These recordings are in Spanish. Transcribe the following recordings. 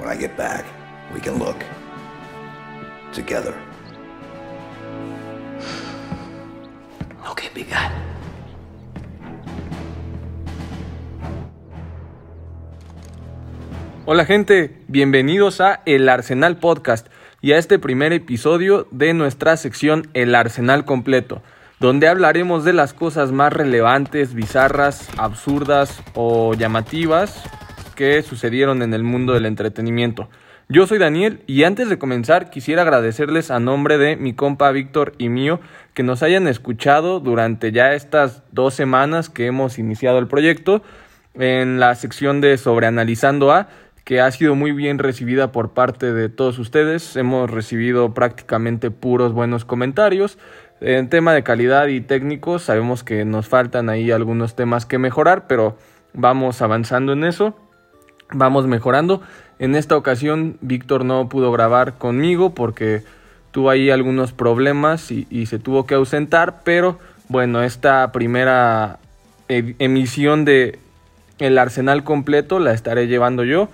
When I get back, we can look together. Okay, big guy. Hola gente, bienvenidos a El Arsenal Podcast y a este primer episodio de nuestra sección El Arsenal Completo, donde hablaremos de las cosas más relevantes, bizarras, absurdas o llamativas que sucedieron en el mundo del entretenimiento. Yo soy Daniel y antes de comenzar quisiera agradecerles a nombre de mi compa Víctor y mío que nos hayan escuchado durante ya estas dos semanas que hemos iniciado el proyecto en la sección de Sobreanalizando A que ha sido muy bien recibida por parte de todos ustedes. Hemos recibido prácticamente puros buenos comentarios. En tema de calidad y técnicos, sabemos que nos faltan ahí algunos temas que mejorar, pero vamos avanzando en eso. Vamos mejorando. En esta ocasión, Víctor no pudo grabar conmigo porque tuvo ahí algunos problemas y, se tuvo que ausentar, pero bueno, esta primera emisión de El Arsenal completo la estaré llevando yo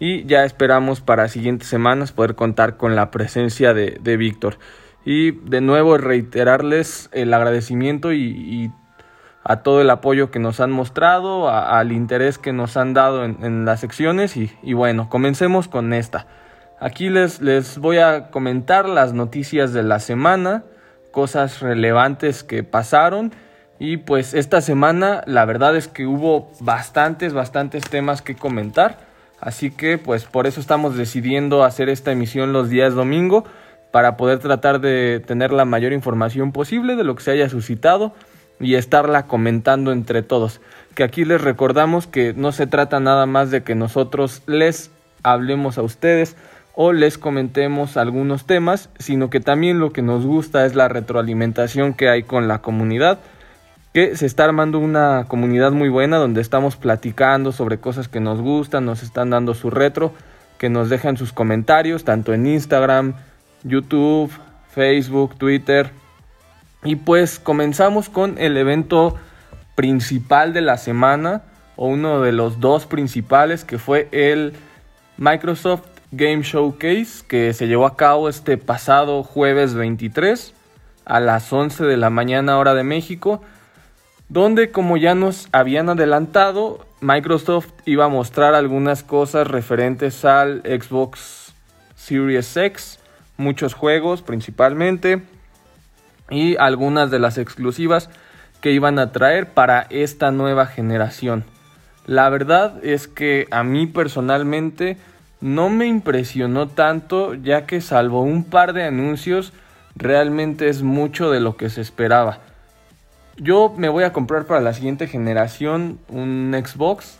y ya esperamos para siguientes semanas poder contar con la presencia de, Víctor. Y de nuevo reiterarles el agradecimiento y, a todo el apoyo que nos han mostrado, al interés que nos han dado en, en las secciones y, y, bueno, comencemos con esta. Aquí les, les voy a comentar las noticias de la semana, cosas relevantes que pasaron y pues esta semana la verdad es que hubo bastantes, bastantes temas que comentar. Así que pues por eso estamos decidiendo hacer esta emisión los días domingo para poder tratar de tener la mayor información posible de lo que se haya suscitado y estarla comentando entre todos. Que aquí les recordamos que no se trata nada más de que nosotros les hablemos a ustedes o les comentemos algunos temas, sino que también lo que nos gusta es la retroalimentación que hay con la comunidad que se está armando una comunidad muy buena donde estamos platicando sobre cosas que nos gustan, nos están dando su retro, que nos dejan sus comentarios tanto en Instagram, YouTube, Facebook, Twitter. Y pues comenzamos con el evento principal de la semana o uno de los dos principales que fue el Microsoft Game Showcase que se llevó a cabo este pasado jueves 23 a las 11 de la mañana hora de México donde como ya nos habían adelantado, Microsoft iba a mostrar algunas cosas referentes al Xbox Series X, muchos juegos principalmente, y algunas de las exclusivas que iban a traer para esta nueva generación. La verdad es que a mí personalmente no me impresionó tanto ya que salvo un par de anuncios realmente es mucho de lo que se esperaba. Yo me voy a comprar para la siguiente generación un Xbox.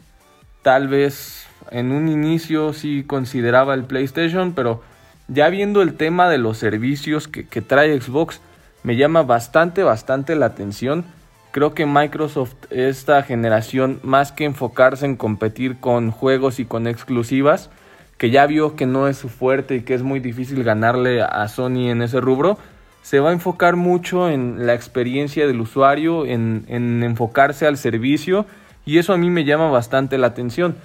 Tal vez en un inicio sí consideraba el PlayStation, pero ya viendo el tema de los servicios que, que trae Xbox, me llama bastante, bastante la atención. Creo que Microsoft esta generación, más que enfocarse en competir con juegos y con exclusivas, que ya vio que no es su fuerte y que es muy difícil ganarle a Sony en ese rubro, se va a enfocar mucho en la experiencia del usuario, en, en, enfocarse al servicio y eso a mí me llama bastante la atención,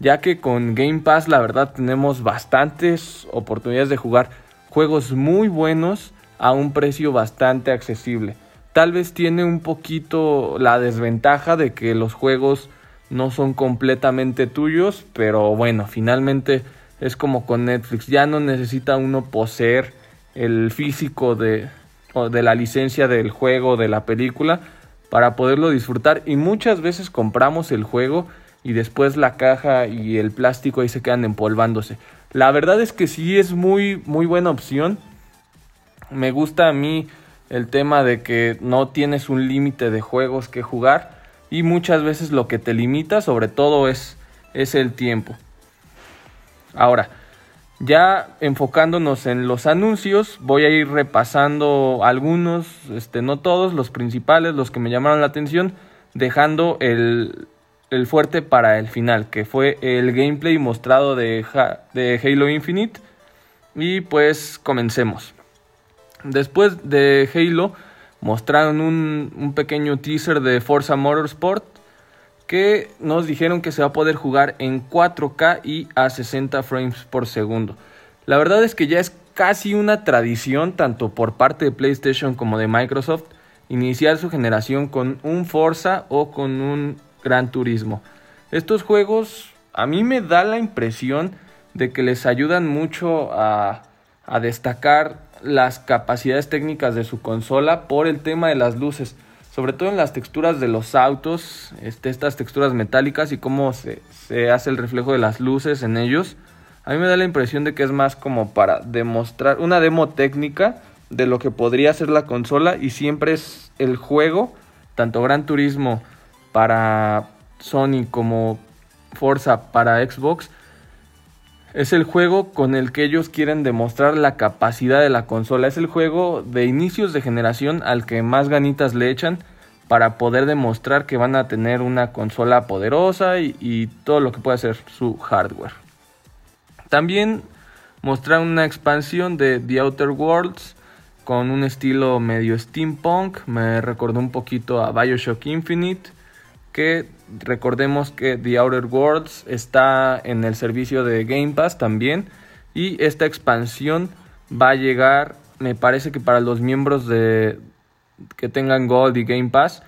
ya que con Game Pass la verdad tenemos bastantes oportunidades de jugar juegos muy buenos a un precio bastante accesible. Tal vez tiene un poquito la desventaja de que los juegos no son completamente tuyos, pero bueno, finalmente es como con Netflix, ya no necesita uno poseer el físico de, de la licencia del juego, de la película, para poderlo disfrutar. Y muchas veces compramos el juego y después la caja y el plástico ahí se quedan empolvándose. La verdad es que sí es muy, muy buena opción. Me gusta a mí el tema de que no tienes un límite de juegos que jugar y muchas veces lo que te limita sobre todo es, es el tiempo. Ahora, ya enfocándonos en los anuncios, voy a ir repasando algunos, este, no todos, los principales, los que me llamaron la atención, dejando el, el fuerte para el final, que fue el gameplay mostrado de, de Halo Infinite. Y pues comencemos. Después de Halo, mostraron un, pequeño teaser de Forza Motorsport que nos dijeron que se va a poder jugar en 4K y a 60 frames por segundo. La verdad es que ya es casi una tradición, tanto por parte de PlayStation como de Microsoft, iniciar su generación con un Forza o con un Gran Turismo. Estos juegos a mí me da la impresión de que les ayudan mucho a destacar las capacidades técnicas de su consola por el tema de las luces sobre todo en las texturas de los autos, este, estas texturas metálicas y cómo se, se, hace el reflejo de las luces en ellos. A mí me da la impresión de que es más como para demostrar una demo técnica de lo que podría ser la consola y siempre es el juego, tanto Gran Turismo para Sony como Forza para Xbox, es el juego con el que ellos quieren demostrar la capacidad de la consola. Es el juego de inicios de generación al que más ganitas le echan para poder demostrar que van a tener una consola poderosa y, todo lo que puede hacer su hardware. También mostraron una expansión de The Outer Worlds con un estilo medio steampunk. Me recordó un poquito a Bioshock Infinite que recordemos que The Outer Worlds está en el servicio de Game Pass también y esta expansión va a llegar me parece que para los miembros de que tengan Gold y Game Pass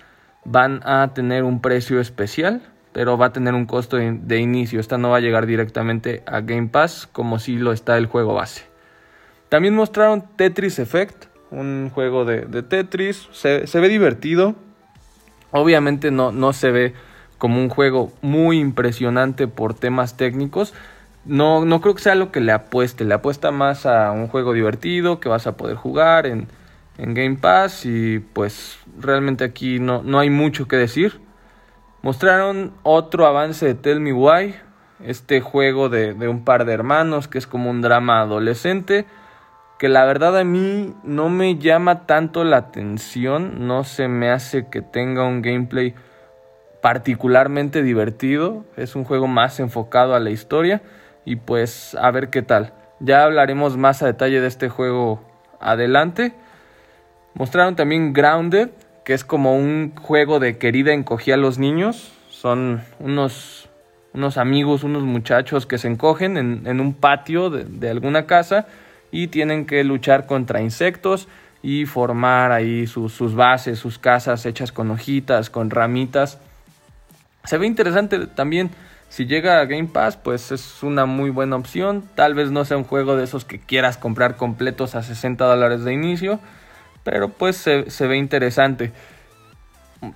van a tener un precio especial pero va a tener un costo de, inicio. Esta no va a llegar directamente a Game Pass como si lo está el juego base. También mostraron Tetris Effect un juego de, Tetris. Se, se ve divertido. Obviamente no, no se ve como un juego muy impresionante por temas técnicos. No, no creo que sea lo que le apueste. Le apuesta más a un juego divertido que vas a poder jugar en, Game Pass. Y pues realmente aquí no, no hay mucho que decir. Mostraron otro avance de Tell Me Why. Este juego de, de un par de hermanos que es como un drama adolescente que la verdad a mí no me llama tanto la atención, no se me hace que tenga un gameplay particularmente divertido, es un juego más enfocado a la historia y pues a ver qué tal. Ya hablaremos más a detalle de este juego adelante. Mostraron también Grounded, que es como un juego de querida encogía a los niños. Son unos, unos amigos, unos muchachos que se encogen en, un patio de, de alguna casa y tienen que luchar contra insectos y formar ahí sus, bases, sus casas hechas con hojitas, con ramitas. Se ve interesante también. Si llega a Game Pass, pues es una muy buena opción. Tal vez no sea un juego de esos que quieras comprar completos a 60 dólares de inicio, pero pues se, ve interesante.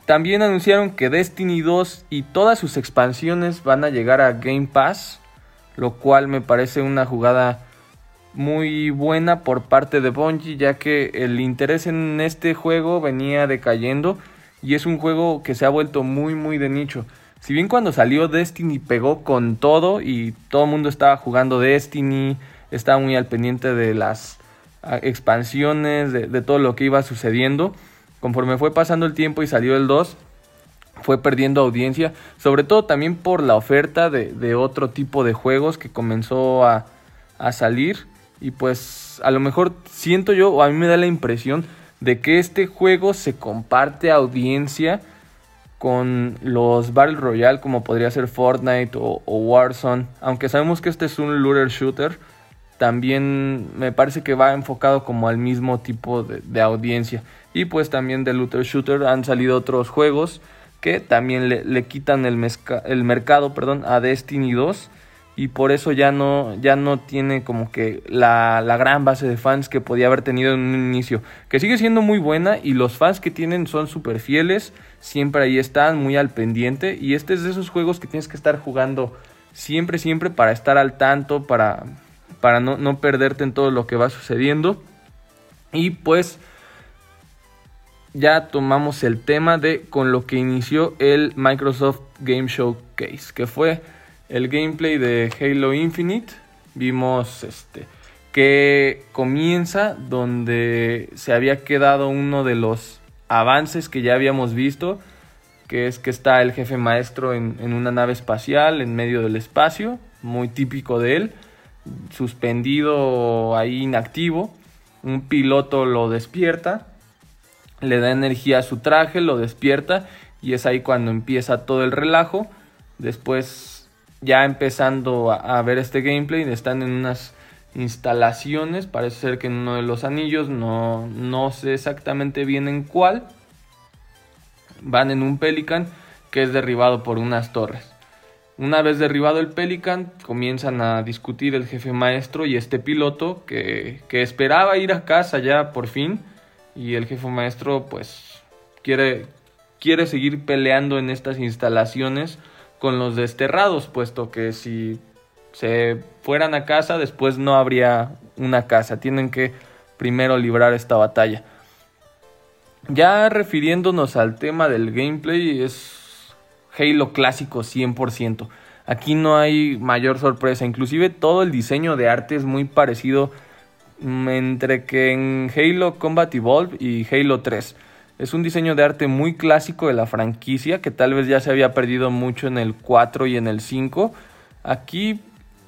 También anunciaron que Destiny 2 y todas sus expansiones van a llegar a Game Pass, lo cual me parece una jugada muy buena por parte de Bungie, ya que el interés en este juego venía decayendo y es un juego que se ha vuelto muy muy de nicho. Si bien cuando salió Destiny pegó con todo y todo el mundo estaba jugando Destiny, estaba muy al pendiente de las ah, expansiones, de, todo lo que iba sucediendo, conforme fue pasando el tiempo y salió el 2, fue perdiendo audiencia, sobre todo también por la oferta de, otro tipo de juegos que comenzó a, a salir y pues a lo mejor siento yo, o a mí me da la impresión de que este juego se comparte audiencia con los Battle Royale como podría ser Fortnite o, Warzone. Aunque sabemos que este es un looter shooter, también me parece que va enfocado como al mismo tipo de, audiencia. Y pues también de looter shooter han salido otros juegos que también le, quitan el, mercado perdón, a Destiny 2 y por eso ya no, ya no tiene como que la, gran base de fans que podía haber tenido en un inicio, que sigue siendo muy buena y los fans que tienen son súper fieles, siempre ahí están, muy al pendiente y este es de esos juegos que tienes que estar jugando siempre, siempre para estar al tanto, para, para no, no perderte en todo lo que va sucediendo. Y pues ya tomamos el tema de con lo que inició el Microsoft Game Showcase, que fue el gameplay de Halo Infinite. Vimos este que comienza donde se había quedado uno de los avances que ya habíamos visto, que es que está el jefe maestro en, en una nave espacial en medio del espacio, muy típico de él, suspendido ahí inactivo. Un piloto lo despierta, le da energía a su traje, lo despierta y es ahí cuando empieza todo el relajo. Después ya empezando a, ver este gameplay, están en unas instalaciones, parece ser que en uno de los anillos, no, no sé exactamente bien en cuál, van en un Pelican que es derribado por unas torres. Una vez derribado el Pelican, comienzan a discutir el jefe maestro y este piloto que, que esperaba ir a casa ya por fin. Y el jefe maestro pues quiere, quiere seguir peleando en estas instalaciones con los desterrados, puesto que si se fueran a casa después no habría una casa. Tienen que primero librar esta batalla. Ya refiriéndonos al tema del gameplay, es Halo clásico 100%. Aquí no hay mayor sorpresa, inclusive todo el diseño de arte es muy parecido mm, entre que en Halo Combat Evolved y Halo 3. Es un diseño de arte muy clásico de la franquicia que tal vez ya se había perdido mucho en el 4 y en el 5. Aquí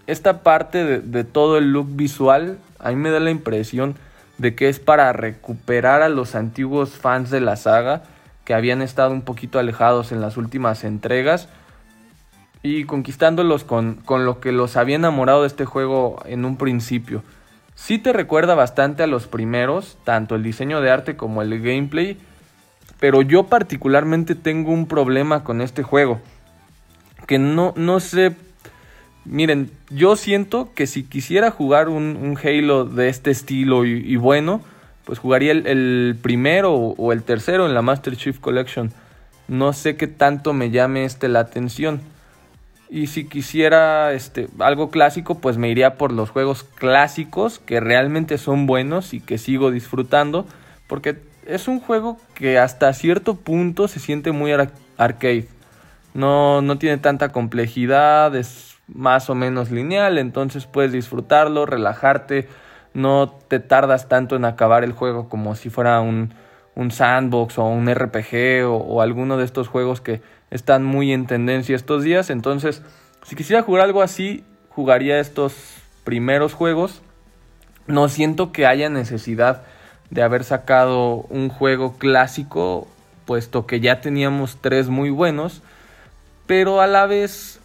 esta parte de, todo el look visual a mí me da la impresión de que es para recuperar a los antiguos fans de la saga que habían estado un poquito alejados en las últimas entregas y conquistándolos con, con lo que los había enamorado de este juego en un principio. Sí te recuerda bastante a los primeros, tanto el diseño de arte como el gameplay, pero yo particularmente tengo un problema con este juego, que no, no sé, miren, yo siento que si quisiera jugar un, Halo de este estilo y bueno, pues jugaría el, primero o el tercero en la Master Chief Collection. No sé qué tanto me llame este la atención. Y si quisiera este, algo clásico, pues me iría por los juegos clásicos que realmente son buenos y que sigo disfrutando. Porque es un juego que hasta cierto punto se siente muy arcade. No, no tiene tanta complejidad, es más o menos lineal, entonces puedes disfrutarlo, relajarte no te tardas tanto en acabar el juego como si fuera un, sandbox o un RPG o, alguno de estos juegos que están muy en tendencia estos días. Entonces, si quisiera jugar algo así, jugaría estos primeros juegos. No siento que haya necesidad de haber sacado un juego clásico, puesto que ya teníamos tres muy buenos, pero a la vez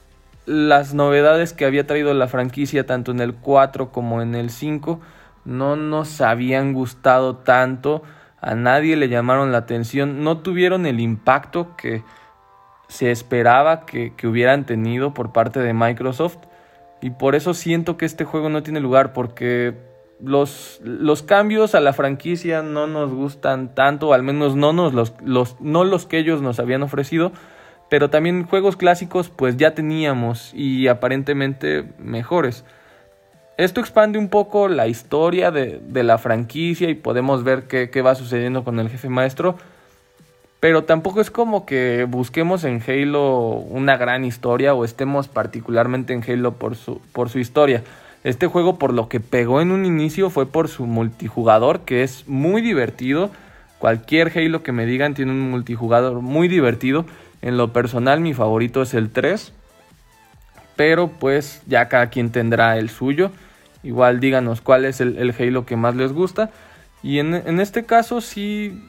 las novedades que había traído la franquicia tanto en el 4 como en el 5 no nos habían gustado tanto, a nadie le llamaron la atención, no tuvieron el impacto que se esperaba que, hubieran tenido por parte de Microsoft y por eso siento que este juego no tiene lugar porque los, los cambios a la franquicia no nos gustan tanto, al menos no, los, los, no los que ellos nos habían ofrecido, pero también juegos clásicos pues ya teníamos y aparentemente mejores. Esto expande un poco la historia de, la franquicia y podemos ver qué, qué, va sucediendo con el jefe maestro. Pero tampoco es como que busquemos en Halo una gran historia o estemos particularmente en Halo por su, por su historia. Este juego por lo que pegó en un inicio fue por su multijugador que es muy divertido. Cualquier Halo que me digan tiene un multijugador muy divertido. En lo personal mi favorito es el 3. Pero pues ya cada quien tendrá el suyo. Igual díganos cuál es el, Halo que más les gusta. Y en, este caso sí,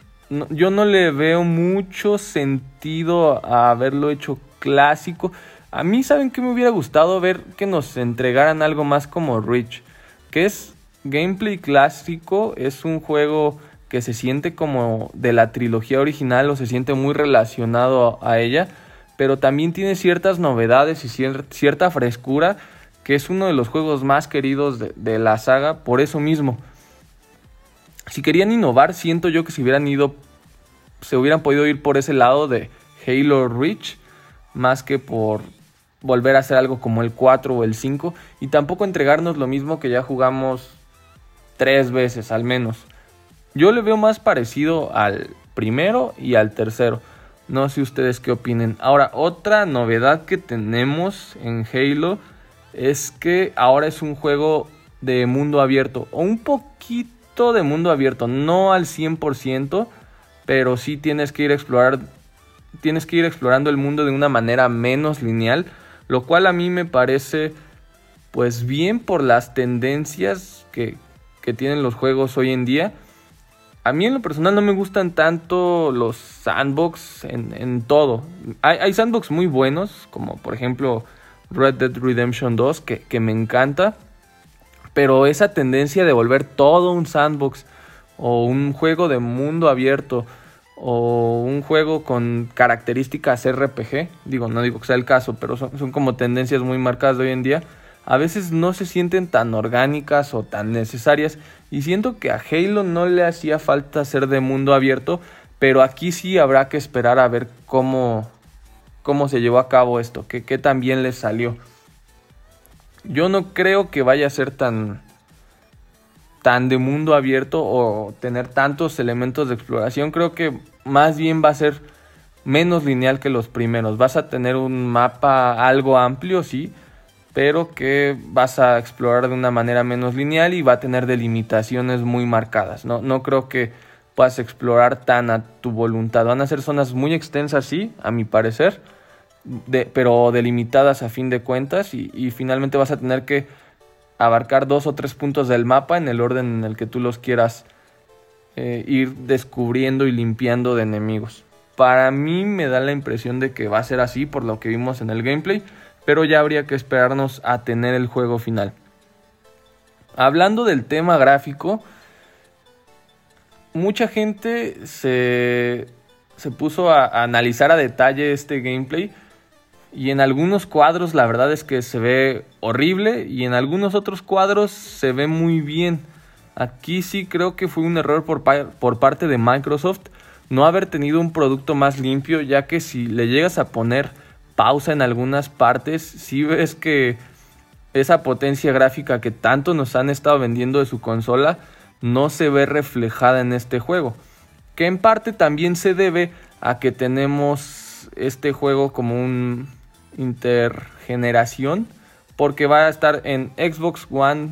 yo no le veo mucho sentido a haberlo hecho clásico. A mí, ¿saben que me hubiera gustado ver que nos entregaran algo más como Rich? Que es gameplay clásico, es un juego que se siente como de la trilogía original o se siente muy relacionado a ella, pero también tiene ciertas novedades y cierta frescura que es uno de los juegos más queridos de, la saga por eso mismo. Si querían innovar, siento yo que si hubieran ido, se hubieran podido ir por ese lado de Halo Reach, más que por volver a hacer algo como el 4 o el 5, y tampoco entregarnos lo mismo que ya jugamos tres veces al menos. Yo le veo más parecido al primero y al tercero. No sé ustedes qué opinen. Ahora, otra novedad que tenemos en Halo es que ahora es un juego de mundo abierto o un poquito de mundo abierto, no al 100%, pero sí tienes que ir a explorar tienes que ir explorando el mundo de una manera menos lineal, lo cual a mí me parece pues bien por las tendencias que, que tienen los juegos hoy en día. a mí en lo personal no me gustan tanto los sandbox en, todo. Hay, hay, sandbox muy buenos, como por ejemplo Red Dead Redemption 2, que, que, me encanta. Pero esa tendencia de volver todo un sandbox o un juego de mundo abierto o un juego con características RPG, digo, no digo que sea el caso, pero son, como tendencias muy marcadas de hoy en día a veces no se sienten tan orgánicas o tan necesarias y siento que a Halo no le hacía falta ser de mundo abierto, pero aquí sí habrá que esperar a ver cómo, cómo se llevó a cabo esto, que, que tan bien les salió. Yo no creo que vaya a ser tan, tan de mundo abierto o tener tantos elementos de exploración, creo que más bien va a ser menos lineal que los primeros. Vas a tener un mapa algo amplio, sí, pero que vas a explorar de una manera menos lineal y va a tener delimitaciones muy marcadas. No, no creo que puedas explorar tan a tu voluntad. Van a ser zonas muy extensas, sí, a mi parecer, pero delimitadas a fin de cuentas y, finalmente vas a tener que abarcar dos o tres puntos del mapa en el orden en el que tú los quieras eh, ir descubriendo y limpiando de enemigos. Para mí me da la impresión de que va a ser así por lo que vimos en el gameplay pero ya habría que esperarnos a tener el juego final. Hablando del tema gráfico, mucha gente se, se puso a, a, analizar a detalle este gameplay y en algunos cuadros la verdad es que se ve horrible y en algunos otros cuadros se ve muy bien. Aquí sí creo que fue un error por, parte de Microsoft no haber tenido un producto más limpio ya que si le llegas a poner pausa en algunas partes, si ves que esa potencia gráfica que tanto nos han estado vendiendo de su consola no se ve reflejada en este juego. Que en parte también se debe a que tenemos este juego como un intergeneración. Porque va a estar en Xbox One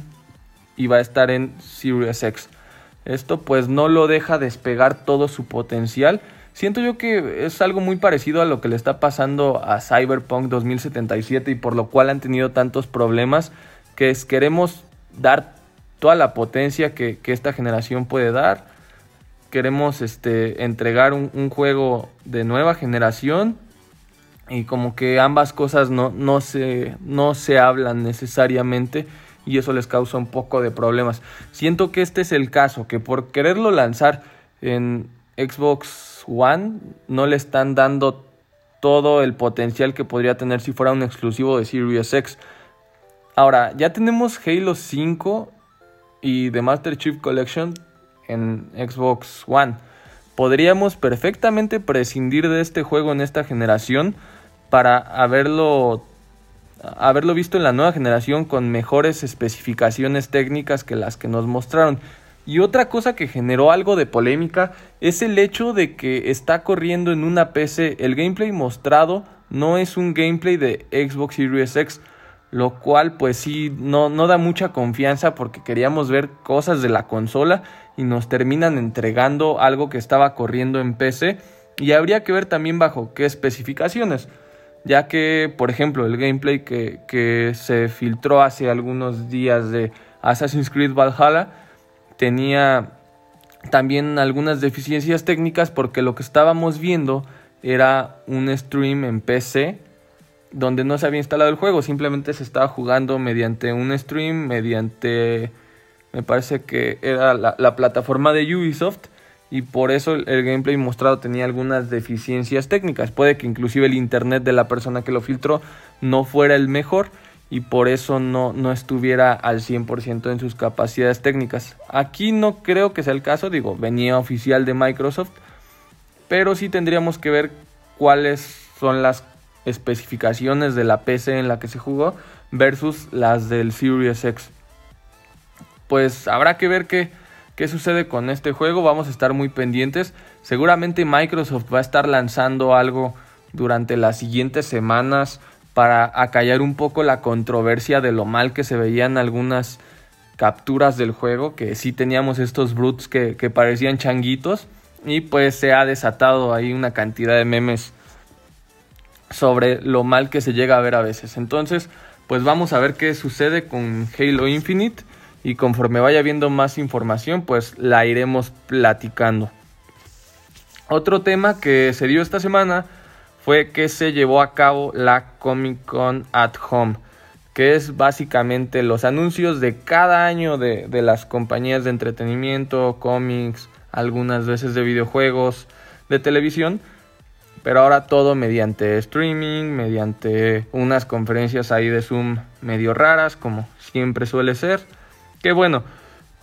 y va a estar en Series X. Esto pues no lo deja despegar todo su potencial Siento yo que es algo muy parecido a lo que le está pasando a Cyberpunk 2077 y por lo cual han tenido tantos problemas, que es queremos dar toda la potencia que, esta generación puede dar, queremos este, entregar un, juego de nueva generación y como que ambas cosas no, no, se, no se hablan necesariamente y eso les causa un poco de problemas. Siento que este es el caso, que por quererlo lanzar en Xbox One no le están dando todo el potencial que podría tener si fuera un exclusivo de Series X. Ahora, ya tenemos Halo 5 y The Master Chief Collection en Xbox One. Podríamos perfectamente prescindir de este juego en esta generación para haberlo, haberlo visto en la nueva generación con mejores especificaciones técnicas que las que nos mostraron. Y otra cosa que generó algo de polémica es el hecho de que está corriendo en una PC. El gameplay mostrado no es un gameplay de Xbox Series X, lo cual pues sí no, no da mucha confianza porque queríamos ver cosas de la consola y nos terminan entregando algo que estaba corriendo en PC y habría que ver también bajo qué especificaciones ya que por ejemplo el gameplay que, que se filtró hace algunos días de Assassin's Creed Valhalla tenía también algunas deficiencias técnicas porque lo que estábamos viendo era un stream en PC donde no se había instalado el juego, simplemente se estaba jugando mediante un stream, mediante, me parece que era la, plataforma de Ubisoft y por eso el, gameplay mostrado tenía algunas deficiencias técnicas. Puede que inclusive el internet de la persona que lo filtró no fuera el mejor y por eso no, no estuviera al 100% en sus capacidades técnicas. Aquí no creo que sea el caso, digo, venía oficial de Microsoft, pero sí tendríamos que ver cuáles son las especificaciones de la PC en la que se jugó versus las del Series X. Pues habrá que ver qué, qué sucede con este juego, vamos a estar muy pendientes. Seguramente Microsoft va a estar lanzando algo durante las siguientes semanas para acallar un poco la controversia de lo mal que se veían algunas capturas del juego, que sí teníamos estos brutes que, parecían changuitos y pues se ha desatado ahí una cantidad de memes sobre lo mal que se llega a ver a veces. Entonces, pues vamos a ver qué sucede con Halo Infinite y conforme vaya viendo más información pues la iremos platicando. Otro tema que se dio esta semana fue que se llevó a cabo la Comic Con at Home, que es básicamente los anuncios de cada año de, de las compañías de entretenimiento, cómics, algunas veces de videojuegos, de televisión, pero ahora todo mediante streaming, mediante unas conferencias ahí de Zoom medio raras, como siempre suele ser. Que bueno,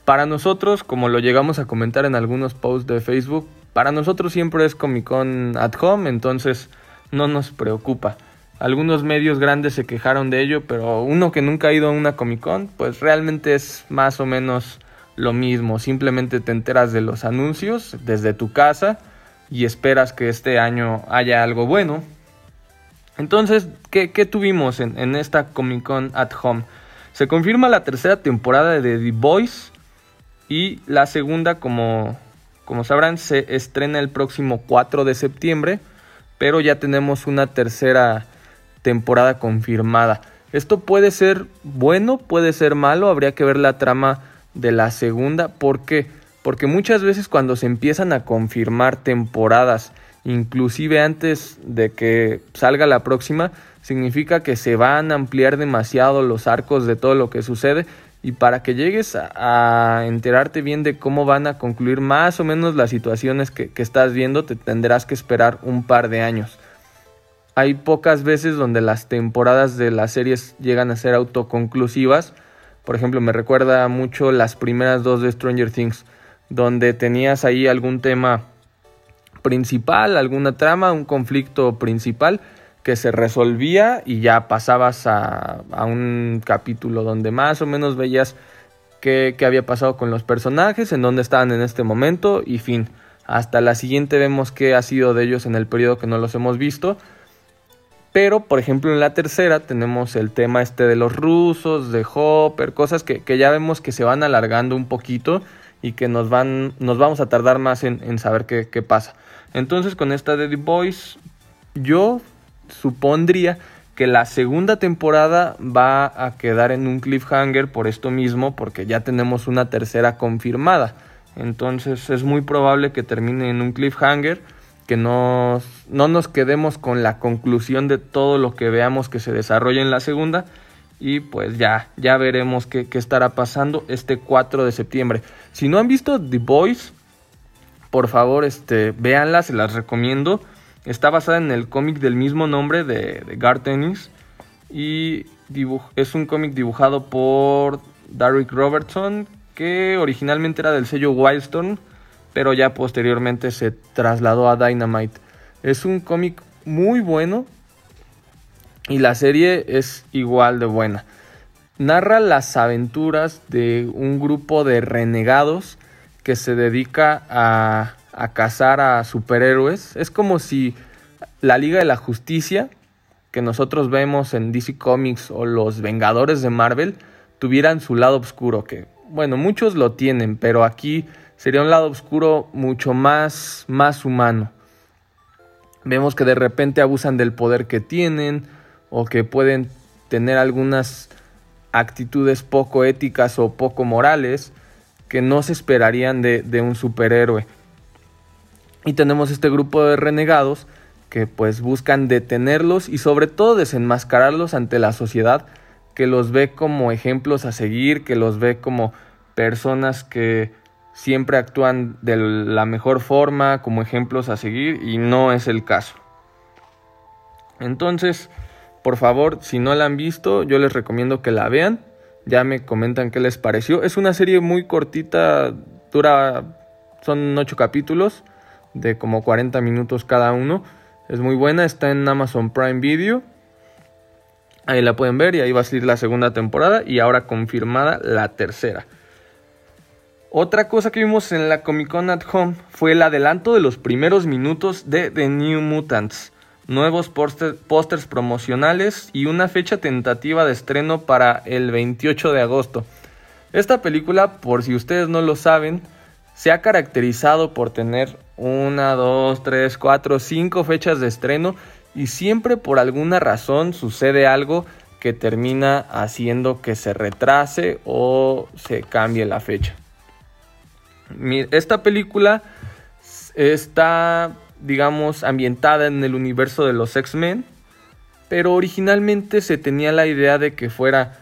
para nosotros, como lo llegamos a comentar en algunos posts de Facebook, para nosotros siempre es Comic Con at home, entonces no nos preocupa. Algunos medios grandes se quejaron de ello, pero uno que nunca ha ido a una Comic Con, pues realmente es más o menos lo mismo. Simplemente te enteras de los anuncios desde tu casa y esperas que este año haya algo bueno. Entonces, ¿qué, tuvimos en, esta Comic Con at Home? Se confirma la tercera temporada de The Voice y la segunda, como, como sabrán, se estrena el próximo 4 de septiembre, pero ya tenemos una tercera temporada confirmada. Esto puede ser bueno, puede ser malo, habría que ver la trama de la segunda. ¿Por qué? Porque muchas veces cuando se empiezan a confirmar temporadas, inclusive antes de que salga la próxima, significa que se van a ampliar demasiado los arcos de todo lo que sucede y para que llegues a, enterarte bien de cómo van a concluir más o menos las situaciones que, que estás viendo, te tendrás que esperar un par de años. Hay pocas veces donde las temporadas de las series llegan a ser autoconclusivas. Por ejemplo, me recuerda mucho las primeras dos de Stranger Things donde tenías ahí algún tema principal, alguna trama, un conflicto principal que se resolvía y ya pasabas a, un capítulo donde más o menos veías qué, qué, había pasado con los personajes, en dónde estaban en este momento y fin. Hasta la siguiente vemos qué ha sido de ellos en el periodo que no los hemos visto. Pero, por ejemplo, en la tercera tenemos el tema este de los rusos, de Hopper, cosas que, que ya vemos que se van alargando un poquito y que nos, van, nos vamos a tardar más en, saber qué, qué, pasa. Entonces con esta de The Boys yo supondría que la segunda temporada va a quedar en un cliffhanger por esto mismo, porque ya tenemos una tercera confirmada. Entonces es muy probable que termine en un cliffhanger, que no nos quedemos con la conclusión de todo lo que veamos que se desarrolla en la segunda, y pues ya, ya veremos qué, estará pasando este 4 de septiembre. Si no han visto The Boys, por favor, este, véanla, se las recomiendo. Está basada en el cómic del mismo nombre de, de Garth Ennis. Y es un cómic dibujado por Derek Robertson, que originalmente era del sello Wildstorm, pero ya posteriormente se trasladó a Dynamite. Es un cómic muy bueno, y la serie es igual de buena. Narra las aventuras de un grupo de renegados que se dedica a, a cazar a superhéroes. Es como si la Liga de la Justicia, que nosotros vemos en DC Comics o los Vengadores de Marvel, tuvieran su lado oscuro, que bueno, muchos lo tienen, pero aquí sería un lado oscuro mucho más, más humano. Vemos que de repente abusan del poder que tienen, o que pueden tener algunas actitudes poco éticas o poco morales que no se esperarían de, un superhéroe. Y tenemos este grupo de renegados que pues buscan detenerlos y sobre todo desenmascararlos ante la sociedad que los ve como ejemplos a seguir, que los ve como personas que siempre actúan de la mejor forma, como ejemplos a seguir y no es el caso. Entonces, por favor, si no la han visto, yo les recomiendo que la vean. Ya me comentan qué les pareció. Es una serie muy cortita, dura, son 8 capítulos de como 40 minutos cada uno. Es muy buena, está en Amazon Prime Video. Ahí la pueden ver y ahí va a salir la segunda temporada y ahora confirmada la tercera. Otra cosa que vimos en la Comic Con at Home fue el adelanto de los primeros minutos de The New Mutants nuevos pósters promocionales y una fecha tentativa de estreno para el 28 de agosto. Esta película, por si ustedes no lo saben, se ha caracterizado por tener una, dos, tres, cuatro, cinco fechas de estreno y siempre por alguna razón sucede algo que termina haciendo que se retrase o se cambie la fecha. Esta película está, digamos, ambientada en el universo de los X-Men, pero originalmente se tenía la idea de que fuera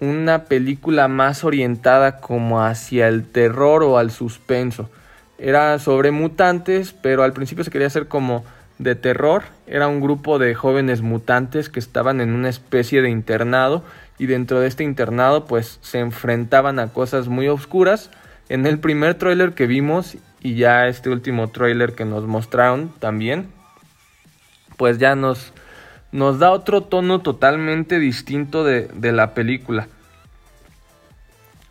una película más orientada como hacia el terror o al suspenso. Era sobre mutantes, pero al principio se quería hacer como de terror. Era un grupo de jóvenes mutantes que estaban en una especie de internado y dentro de este internado pues se enfrentaban a cosas muy oscuras. En el primer tráiler que vimos y ya este último tráiler que nos mostraron también, pues ya nos, nos da otro tono totalmente distinto de, de la película.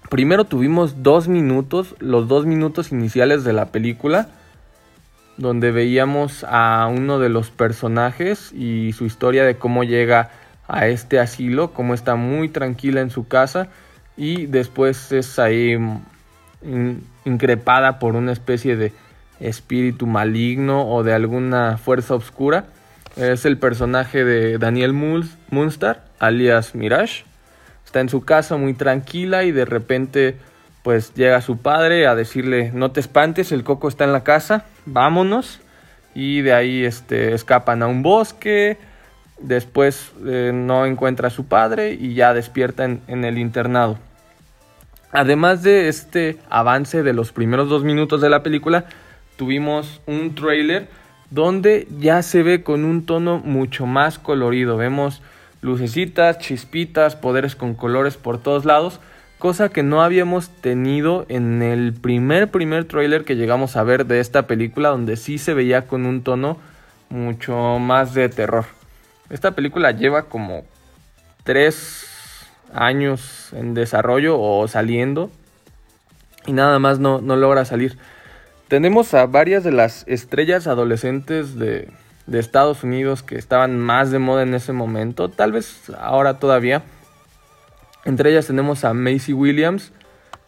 Primero tuvimos dos minutos, los dos minutos iniciales de la película, donde veíamos a uno de los personajes y su historia de cómo llega a este asilo, cómo está muy tranquila en su casa y después es ahí increpada por una especie de espíritu maligno o de alguna fuerza oscura. Es el personaje de Daniel Munster, alias Mirage. Está en su casa muy tranquila y de repente pues llega su padre a decirle no te espantes, el coco está en la casa, vámonos. Y de ahí este, escapan a un bosque, después eh, no encuentra a su padre y ya despierta en, el internado. Además de este avance de los primeros dos minutos de la película, tuvimos un trailer donde ya se ve con un tono mucho más colorido. Vemos lucecitas, chispitas, poderes con colores por todos lados cosa que no habíamos tenido en el primer primer trailer que llegamos a ver de esta película donde sí se veía con un tono mucho más de terror. Esta película lleva como tres años en desarrollo o saliendo y nada más no, no logra salir. Tenemos a varias de las estrellas adolescentes de, de Estados Unidos que estaban más de moda en ese momento, tal vez ahora todavía. Entre ellas tenemos a Macy Williams,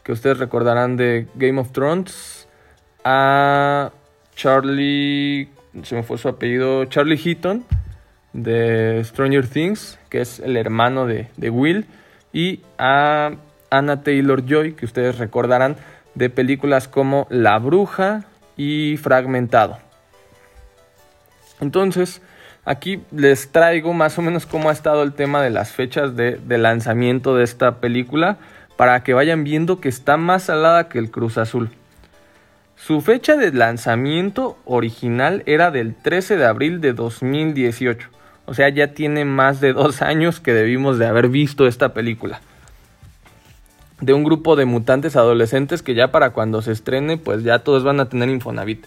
que ustedes recordarán de Game of Thrones, a Charlie, se me fue su apellido, Charlie Heaton de Stranger Things, que es el hermano de, de Will, y a Anna Taylor Joy, que ustedes recordarán de películas como La Bruja y Fragmentado. Entonces, Aquí les traigo más o menos cómo ha estado el tema de las fechas de, lanzamiento de esta película para que vayan viendo que está más salada que el Cruz Azul. Su fecha de lanzamiento original era del 13 de abril de 2018. O sea, ya tiene más de dos años que debimos de haber visto esta película. De un grupo de mutantes adolescentes que ya para cuando se estrene, pues ya todos van a tener Infonavit.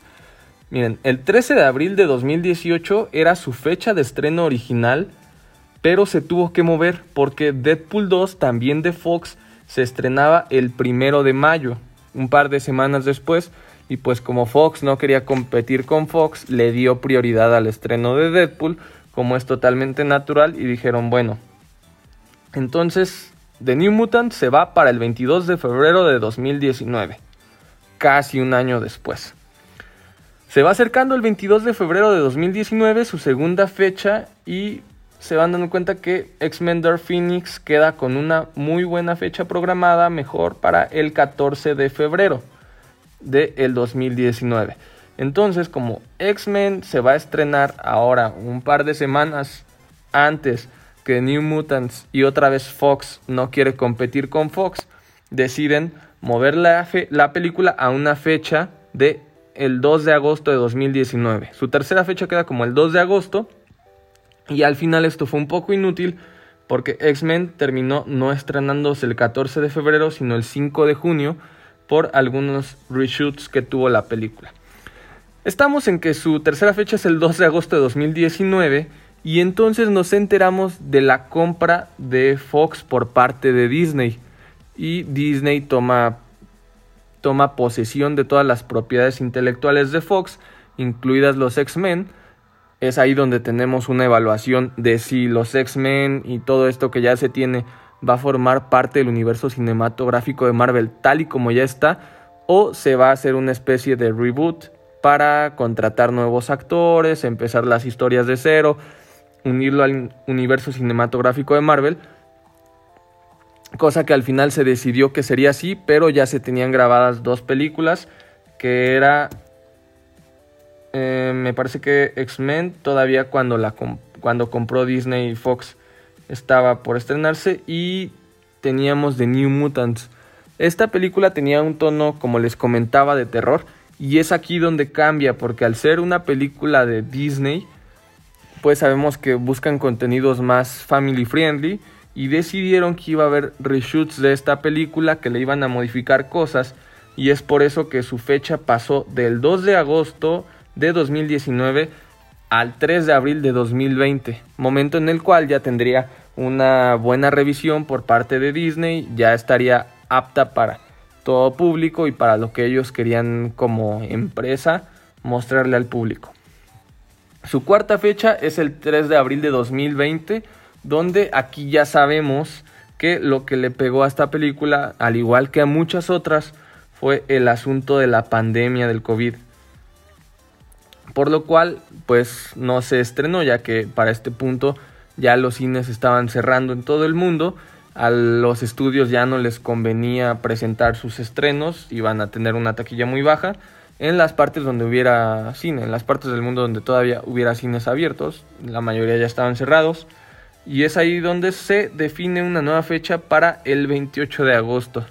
Miren, el 13 de abril de 2018 era su fecha de estreno original, pero se tuvo que mover porque Deadpool 2, también de Fox, se estrenaba el primero de mayo, un par de semanas después, y pues como Fox no quería competir con Fox, le dio prioridad al estreno de Deadpool, como es totalmente natural, y dijeron, bueno, entonces The New Mutant se va para el 22 de febrero de 2019, casi un año después. Se va acercando el 22 de febrero de 2019, su segunda fecha, y se van dando cuenta que X-Men Dark Phoenix queda con una muy buena fecha programada, mejor para el 14 de febrero del 2019. Entonces, como X-Men se va a estrenar ahora un par de semanas antes que New Mutants y otra vez Fox no quiere competir con Fox, deciden mover la, la película a una fecha de el 2 de agosto de 2019. Su tercera fecha queda como el 2 de agosto. Y al final esto fue un poco inútil porque X-Men terminó no estrenándose el 14 de febrero, sino el 5 de junio por algunos reshoots que tuvo la película. Estamos en que su tercera fecha es el 2 de agosto de 2019 y entonces nos enteramos de la compra de Fox por parte de Disney. Y Disney toma toma posesión de todas las propiedades intelectuales de Fox, incluidas los X-Men. Es ahí donde tenemos una evaluación de si los X-Men y todo esto que ya se tiene va a formar parte del universo cinematográfico de Marvel tal y como ya está, o se va a hacer una especie de reboot para contratar nuevos actores, empezar las historias de cero. Unirlo al universo cinematográfico de Marvel, cosa que al final se decidió que sería así, pero ya se tenían grabadas dos películas, que era, eh, me parece que X-Men, todavía cuando, la cuando compró Disney y Fox estaba por estrenarse, y teníamos The New Mutants. Esta película tenía un tono, como les comentaba, de terror, y es aquí donde cambia, porque al ser una película de Disney, pues sabemos que buscan contenidos más family friendly y decidieron que iba a haber reshoots de esta película que le iban a modificar cosas y es por eso que su fecha pasó del 2 de agosto de 2019 al 3 de abril de 2020, momento en el cual ya tendría una buena revisión por parte de Disney, ya estaría apta para todo público y para lo que ellos querían como empresa mostrarle al público. Su cuarta fecha es el 3 de abril de 2020, donde aquí ya sabemos que lo que le pegó a esta película, al igual que a muchas otras, fue el asunto de la pandemia del COVID. Por lo cual, pues no se estrenó, ya que para este punto ya los cines estaban cerrando en todo el mundo. A los estudios ya no les convenía presentar sus estrenos, iban a tener una taquilla muy baja en las partes donde hubiera cine, en las partes del mundo donde todavía hubiera cines abiertos, la mayoría ya estaban cerrados, y es ahí donde se define una nueva fecha para el 28 de agosto.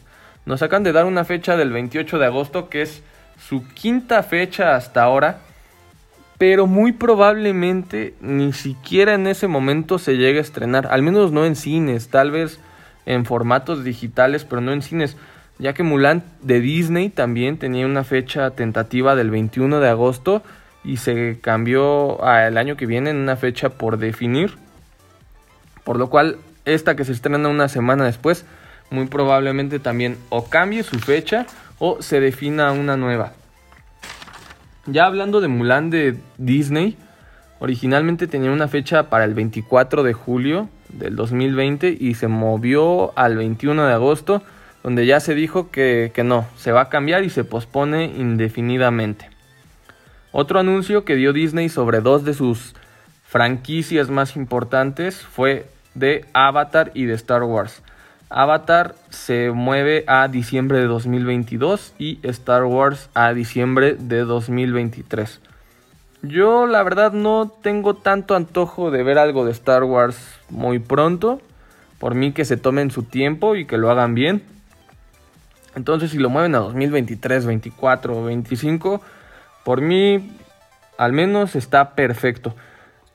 Nos acaban de dar una fecha del 28 de agosto que es su quinta fecha hasta ahora, pero muy probablemente ni siquiera en ese momento se llegue a estrenar, al menos no en cines, tal vez en formatos digitales, pero no en cines ya que Mulan de Disney también tenía una fecha tentativa del 21 de agosto y se cambió al año que viene en una fecha por definir, por lo cual esta que se estrena una semana después muy probablemente también o cambie su fecha o se defina una nueva. Ya hablando de Mulan de Disney, originalmente tenía una fecha para el 24 de julio del 2020 y se movió al 21 de agosto donde ya se dijo que, no, se va a cambiar y se pospone indefinidamente. Otro anuncio que dio Disney sobre dos de sus franquicias más importantes fue de Avatar y de Star Wars. Avatar se mueve a diciembre de 2022 y Star Wars a diciembre de 2023. Yo la verdad no tengo tanto antojo de ver algo de Star Wars muy pronto. Por mí que se tomen su tiempo y que lo hagan bien. Entonces, si lo mueven a 2023, 24 o 25, por mí al menos está perfecto.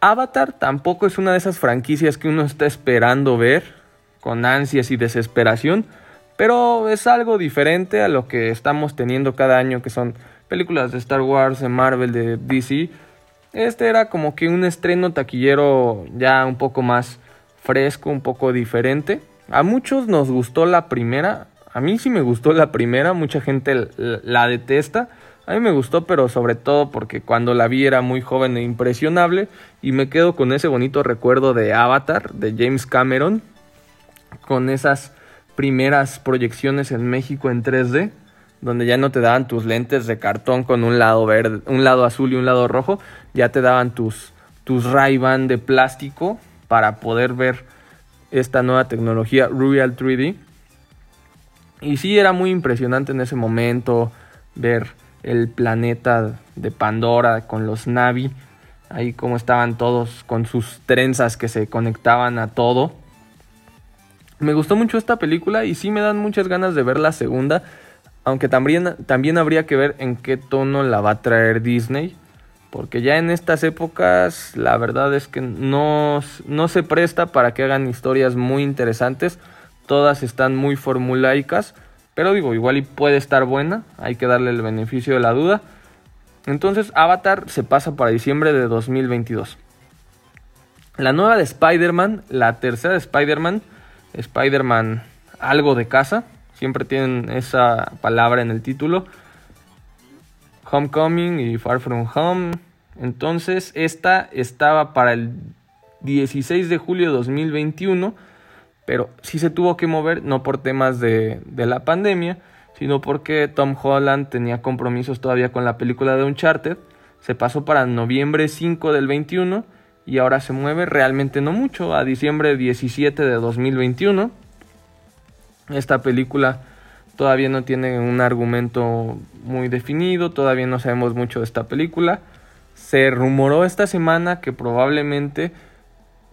Avatar tampoco es una de esas franquicias que uno está esperando ver con ansias y desesperación, pero es algo diferente a lo que estamos teniendo cada año, que son películas de Star Wars, de Marvel, de DC. Este era como que un estreno taquillero ya un poco más fresco, un poco diferente. A muchos nos gustó la primera, a mí sí me gustó la primera, mucha gente la detesta. A mí me gustó, pero sobre todo porque cuando la vi era muy joven e impresionable y me quedo con ese bonito recuerdo de Avatar de James Cameron, con esas primeras proyecciones en México en 3D, donde ya no te daban tus lentes de cartón con un lado verde, un lado azul y un lado rojo, ya te daban tus tus Ray-Ban de plástico para poder ver esta nueva tecnología Real 3D y sí, era muy impresionante en ese momento ver el planeta de Pandora con los Navi, ahí como estaban todos con sus trenzas que se conectaban a todo. Me gustó mucho esta película y sí me dan muchas ganas de ver la segunda, aunque también, también habría que ver en qué tono la va a traer Disney, porque ya en estas épocas la verdad es que no, no se presta para que hagan historias muy interesantes todas están muy formulaicas, pero digo, igual y puede estar buena, hay que darle el beneficio de la duda. Entonces Avatar se pasa para diciembre de 2022. La nueva de Spider-Man, la tercera de Spider-Man, Spider-Man algo de casa, siempre tienen esa palabra en el título. Homecoming y Far From Home. Entonces esta estaba para el 16 de julio de 2021 pero sí se tuvo que mover, no por temas de, la pandemia, sino porque Tom Holland tenía compromisos todavía con la película de Uncharted. Se pasó para noviembre 5 del 21 y ahora se mueve realmente no mucho, a diciembre 17 de 2021. Esta película todavía no tiene un argumento muy definido, todavía no sabemos mucho de esta película. Se rumoró esta semana que probablemente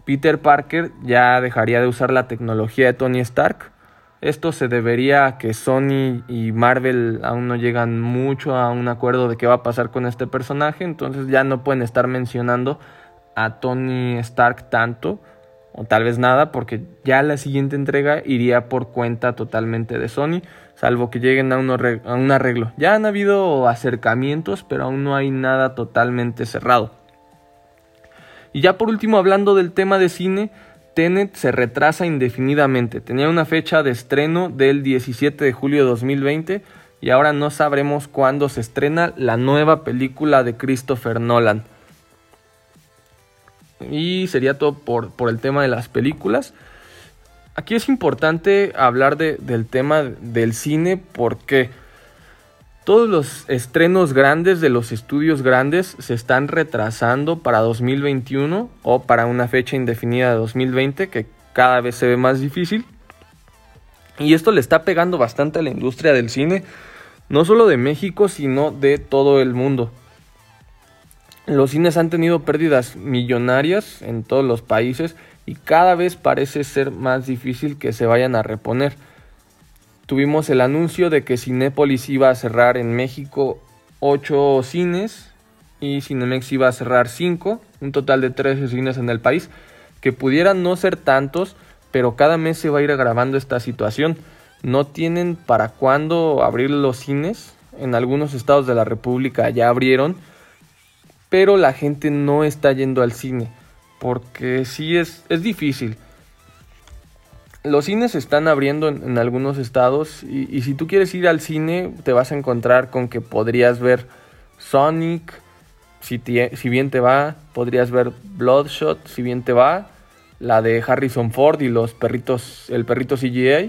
Peter Parker ya dejaría de usar la tecnología de Tony Stark. Esto se debería a que Sony y Marvel aún no llegan mucho a un acuerdo de qué va a pasar con este personaje, entonces ya no pueden estar mencionando a Tony Stark tanto, o tal vez nada, porque ya la siguiente entrega iría por cuenta totalmente de Sony, salvo que lleguen a, un arreglo. Ya han habido acercamientos, pero aún no hay nada totalmente cerrado. Y ya por último, hablando del tema de cine, Tenet se retrasa indefinidamente. Tenía una fecha de estreno del 17 de julio de 2020 y ahora no sabremos cuándo se estrena la nueva película de Christopher Nolan. Y sería todo por, por el tema de las películas. Aquí es importante hablar del tema del cine porque todos los estrenos grandes de los estudios grandes se están retrasando para 2021 o para una fecha indefinida de 2020 que cada vez se ve más difícil. Y esto le está pegando bastante a la industria del cine, no solo de México, sino de todo el mundo. Los cines han tenido pérdidas millonarias en todos los países y cada vez parece ser más difícil que se vayan a reponer. Tuvimos el anuncio de que Cinépolis iba a cerrar en México 8 cines y Cinemex iba a cerrar 5, un total de 13 cines en el país, que pudieran no ser tantos, pero cada mes se va a ir agravando esta situación. No tienen para cuándo abrir los cines, en algunos estados de la República ya abrieron, pero la gente no está yendo al cine, porque sí es, es difícil. Los cines se están abriendo en, algunos estados y, si tú quieres ir al cine te vas a encontrar con que podrías ver Sonic, si, bien te va, podrías ver Bloodshot, si bien te va, la de Harrison Ford y los perritos, el perrito CGA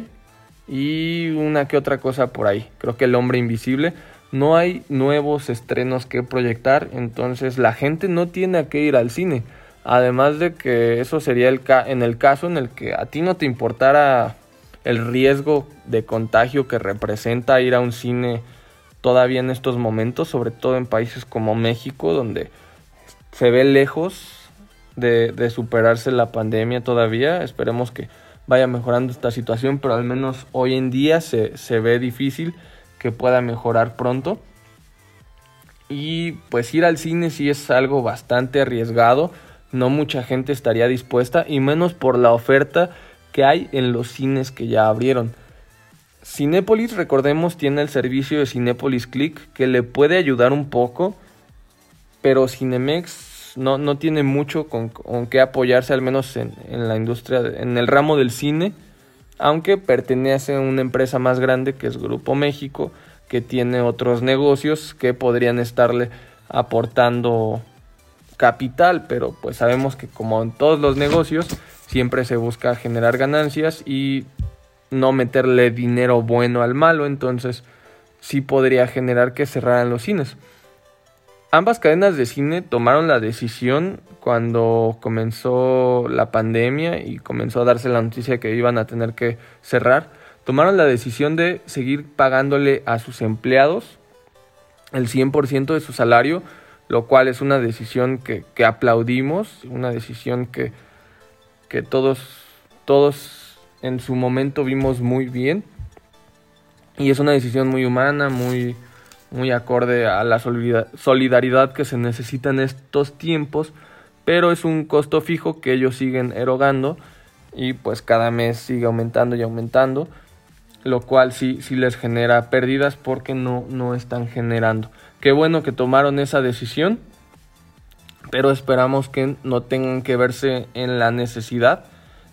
y una que otra cosa por ahí. Creo que el hombre invisible no hay nuevos estrenos que proyectar, entonces la gente no tiene que ir al cine. Además de que eso sería el en el caso en el que a ti no te importara el riesgo de contagio que representa ir a un cine todavía en estos momentos, sobre todo en países como México, donde se ve lejos de, de superarse la pandemia todavía. Esperemos que vaya mejorando esta situación, pero al menos hoy en día se, se ve difícil que pueda mejorar pronto. Y pues ir al cine sí es algo bastante arriesgado. No mucha gente estaría dispuesta y menos por la oferta que hay en los cines que ya abrieron. Cinépolis, recordemos, tiene el servicio de Cinépolis Click que le puede ayudar un poco, pero Cinemex no, no tiene mucho con, con qué apoyarse, al menos en, en la industria, en el ramo del cine aunque pertenece a una empresa más grande que es Grupo México, que tiene otros negocios que podrían estarle aportando capital, pero pues sabemos que como en todos los negocios siempre se busca generar ganancias y no meterle dinero bueno al malo, entonces sí podría generar que cerraran los cines. Ambas cadenas de cine tomaron la decisión cuando comenzó la pandemia y comenzó a darse la noticia que iban a tener que cerrar. Tomaron la decisión de seguir pagándole a sus empleados el 100% de su salario, lo cual es una decisión que, aplaudimos, una decisión que, que todos, todos en su momento vimos muy bien. Y es una decisión muy humana, muy, muy acorde a la solidaridad que se necesita en estos tiempos, pero es un costo fijo que ellos siguen erogando y pues cada mes sigue aumentando y aumentando, lo cual sí, sí les genera pérdidas porque no, no están generando. Qué bueno que tomaron esa decisión, pero esperamos que no tengan que verse en la necesidad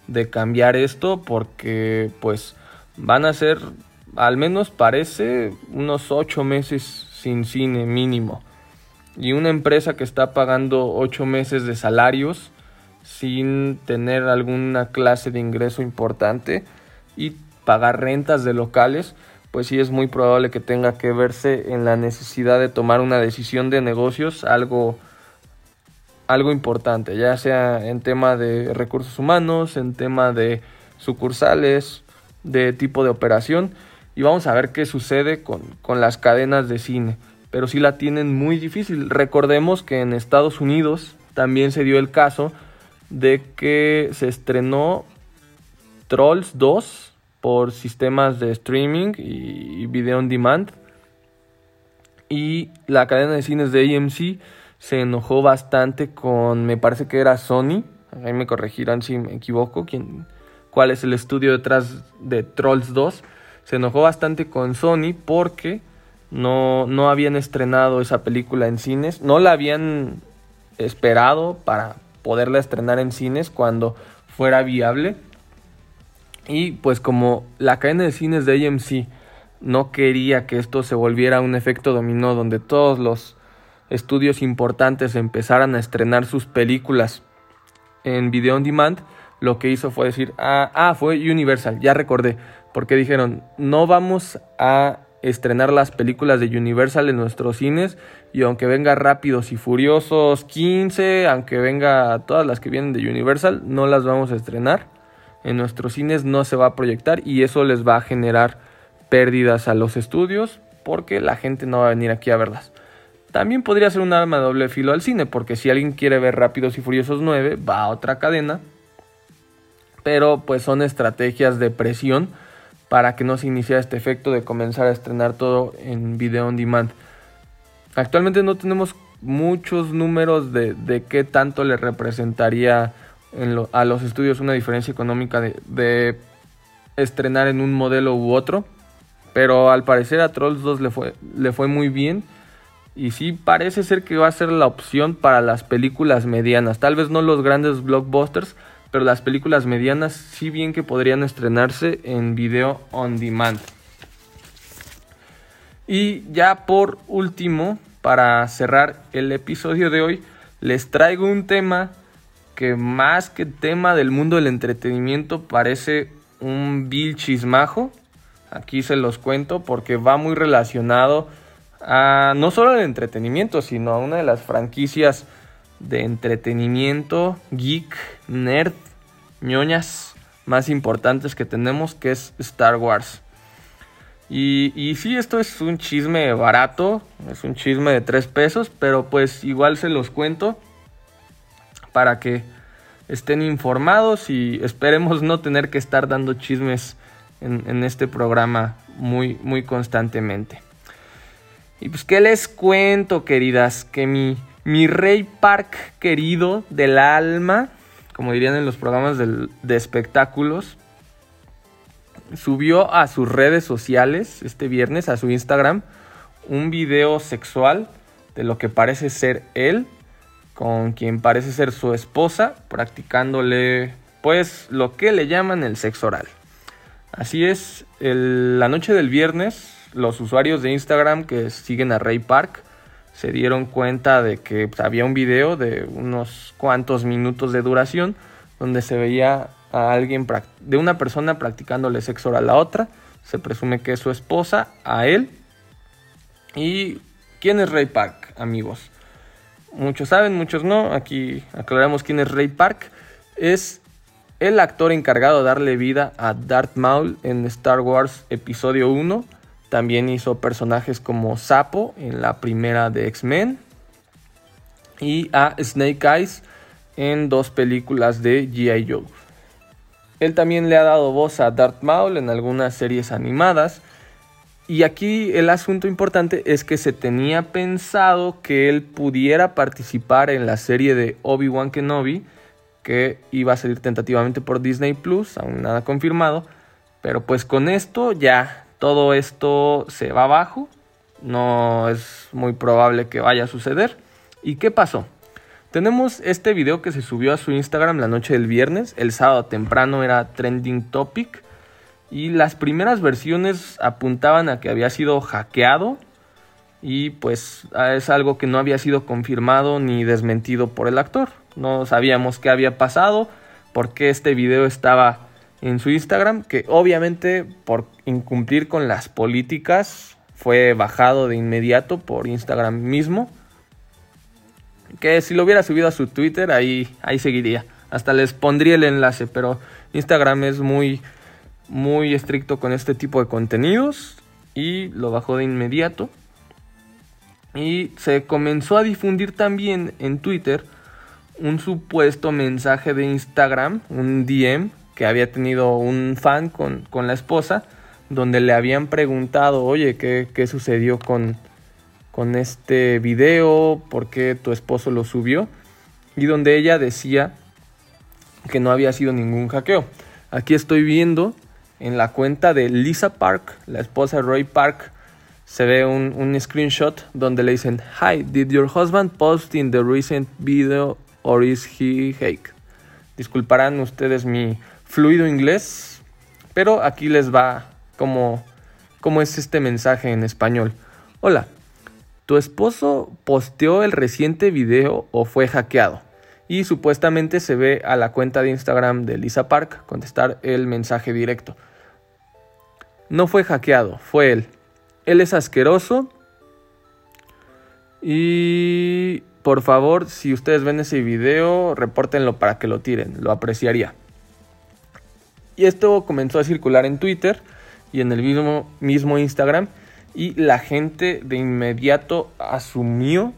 de cambiar esto porque pues van a ser al menos parece unos ocho meses sin cine mínimo. Y una empresa que está pagando ocho meses de salarios sin tener alguna clase de ingreso importante y pagar rentas de locales, pues sí es muy probable que tenga que verse en la necesidad de tomar una decisión de negocios algo algo importante, ya sea en tema de recursos humanos, en tema de sucursales, de tipo de operación. Y vamos a ver qué sucede con, con las cadenas de cine. Pero sí la tienen muy difícil. Recordemos que en Estados Unidos también se dio el caso de que se estrenó Trolls 2 por sistemas de streaming y video on demand. Y la cadena de cines de AMC se enojó bastante con, me parece que era Sony. Ahí me corregirán si me equivoco. ¿quién, ¿Cuál es el estudio detrás de Trolls 2? Se enojó bastante con Sony porque no, no habían estrenado esa película en cines. No la habían esperado para poderla estrenar en cines cuando fuera viable. Y pues como la cadena de cines de AMC no quería que esto se volviera un efecto dominó donde todos los estudios importantes empezaran a estrenar sus películas en video on demand, lo que hizo fue decir, ah, ah, fue Universal, ya recordé, porque dijeron, no vamos a estrenar las películas de Universal en nuestros cines y aunque venga Rápidos y Furiosos 15, aunque venga todas las que vienen de Universal, no las vamos a estrenar. En nuestros cines no se va a proyectar y eso les va a generar pérdidas a los estudios porque la gente no va a venir aquí a verlas. También podría ser un arma de doble filo al cine, porque si alguien quiere ver Rápidos y Furiosos 9, va a otra cadena. Pero pues son estrategias de presión para que no se inicie este efecto de comenzar a estrenar todo en video on demand. Actualmente no tenemos muchos números de, de qué tanto le representaría a los estudios una diferencia económica de, de estrenar en un modelo u otro. Pero al parecer a Trolls 2 le fue, le fue muy bien. Y sí parece ser que va a ser la opción para las películas medianas. Tal vez no los grandes blockbusters, pero las películas medianas sí bien que podrían estrenarse en video on demand. Y ya por último, para cerrar el episodio de hoy, les traigo un tema que más que tema del mundo del entretenimiento parece un vil chismajo. Aquí se los cuento porque va muy relacionado a no solo al entretenimiento, sino a una de las franquicias de entretenimiento geek, nerd, ñoñas más importantes que tenemos, que es Star Wars. Y, y sí, esto es un chisme barato, es un chisme de tres pesos, pero pues igual se los cuento para que estén informados y esperemos no tener que estar dando chismes en, este programa muy, muy constantemente. Y pues, ¿qué les cuento, queridas? Que mi, mi Rey Park querido del alma, como dirían en los programas de espectáculos, subió a sus redes sociales este viernes, a su Instagram, un video sexual de lo que parece ser él, con quien parece ser su esposa, practicándole, pues, lo que le llaman el sexo oral. Así es, la noche del viernes, los usuarios de Instagram que siguen a Ray Park se dieron cuenta de que pues, había un video de unos cuantos minutos de duración donde se veía a alguien, de una persona practicándole sexo oral a la otra. Se presume que es su esposa, a él. ¿Y quién es Ray Park, amigos? Muchos saben, muchos no. Aquí aclaramos quién es Ray Park. Es el actor encargado de darle vida a Darth Maul en Star Wars Episodio 1. También hizo personajes como Sapo en la primera de X-Men. Y a Snake Eyes en dos películas de G.I. Joe. Él también le ha dado voz a Darth Maul en algunas series animadas. Y aquí el asunto importante es que se tenía pensado que él pudiera participar en la serie de Obi-Wan Kenobi que iba a salir tentativamente por Disney Plus, aún nada confirmado. Pero pues con esto ya todo esto se va abajo. No es muy probable que vaya a suceder. ¿Y qué pasó? Tenemos este video que se subió a su Instagram la noche del viernes. El sábado temprano era trending topic. Y las primeras versiones apuntaban a que había sido hackeado. Y pues es algo que no había sido confirmado ni desmentido por el actor no sabíamos qué había pasado, por qué este video estaba en su Instagram, que obviamente por incumplir con las políticas fue bajado de inmediato por Instagram mismo. Que si lo hubiera subido a su Twitter, ahí, ahí seguiría. Hasta les pondría el enlace, pero Instagram es muy, muy estricto con este tipo de contenidos y lo bajó de inmediato. Y se comenzó a difundir también en Twitter un supuesto mensaje de Instagram, un DM que había tenido un fan con, la esposa, donde le habían preguntado, oye, ¿qué, qué sucedió con, con este video? ¿Por qué tu esposo lo subió? Y donde ella decía que no había sido ningún hackeo. Aquí estoy viendo en la cuenta de Lisa Park, la esposa de Roy Park, se ve un, screenshot donde le dicen, Hi, did your husband post in the recent video or is he hake? Disculparán ustedes mi fluido inglés, pero aquí les va como, como es este mensaje en español. Hola, ¿tu esposo posteó el reciente video o fue hackeado? Y supuestamente se ve a la cuenta de Instagram de Lisa Park contestar el mensaje directo. No fue hackeado, fue él. Él es asqueroso. Y por favor, si ustedes ven ese video, repórtenlo para que lo tiren, lo apreciaría. Y esto comenzó a circular en Twitter y en el mismo, mismo Instagram. Y la gente de inmediato asumió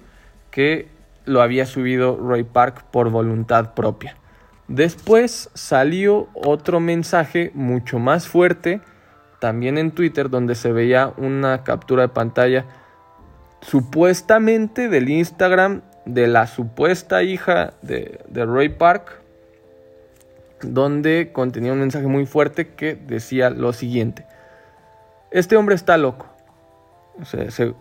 que lo había subido Roy Park por voluntad propia. Después salió otro mensaje mucho más fuerte, también en Twitter, donde se veía una captura de pantalla supuestamente del Instagram de la supuesta hija de, Roy Park, donde contenía un mensaje muy fuerte que decía lo siguiente. Este hombre está loco,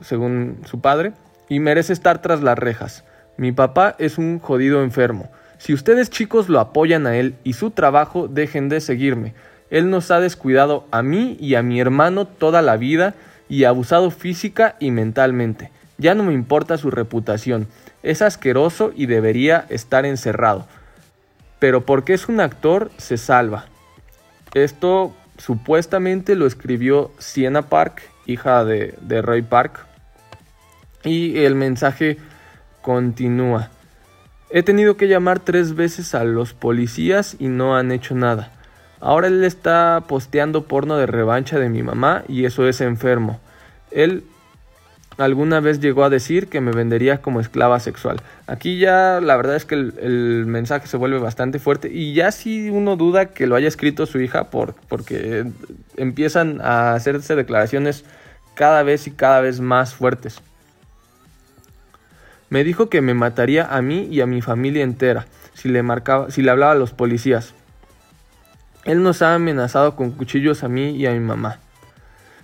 según su padre, y merece estar tras las rejas. Mi papá es un jodido enfermo. Si ustedes chicos lo apoyan a él y su trabajo, dejen de seguirme. Él nos ha descuidado a mí y a mi hermano toda la vida y abusado física y mentalmente. Ya no me importa su reputación. Es asqueroso y debería estar encerrado. Pero porque es un actor, se salva. Esto supuestamente lo escribió Sienna Park, hija de, de Roy Park. Y el mensaje Continúa. He tenido que llamar tres veces a los policías y no han hecho nada. Ahora él está posteando porno de revancha de mi mamá y eso es enfermo. Él alguna vez llegó a decir que me vendería como esclava sexual. Aquí ya la verdad es que el, mensaje se vuelve bastante fuerte y ya si uno duda que lo haya escrito su hija por, porque empiezan a hacerse declaraciones cada vez y cada vez más fuertes. Me dijo que me mataría a mí y a mi familia entera si le, marcaba, si le hablaba a los policías. Él nos ha amenazado con cuchillos a mí y a mi mamá.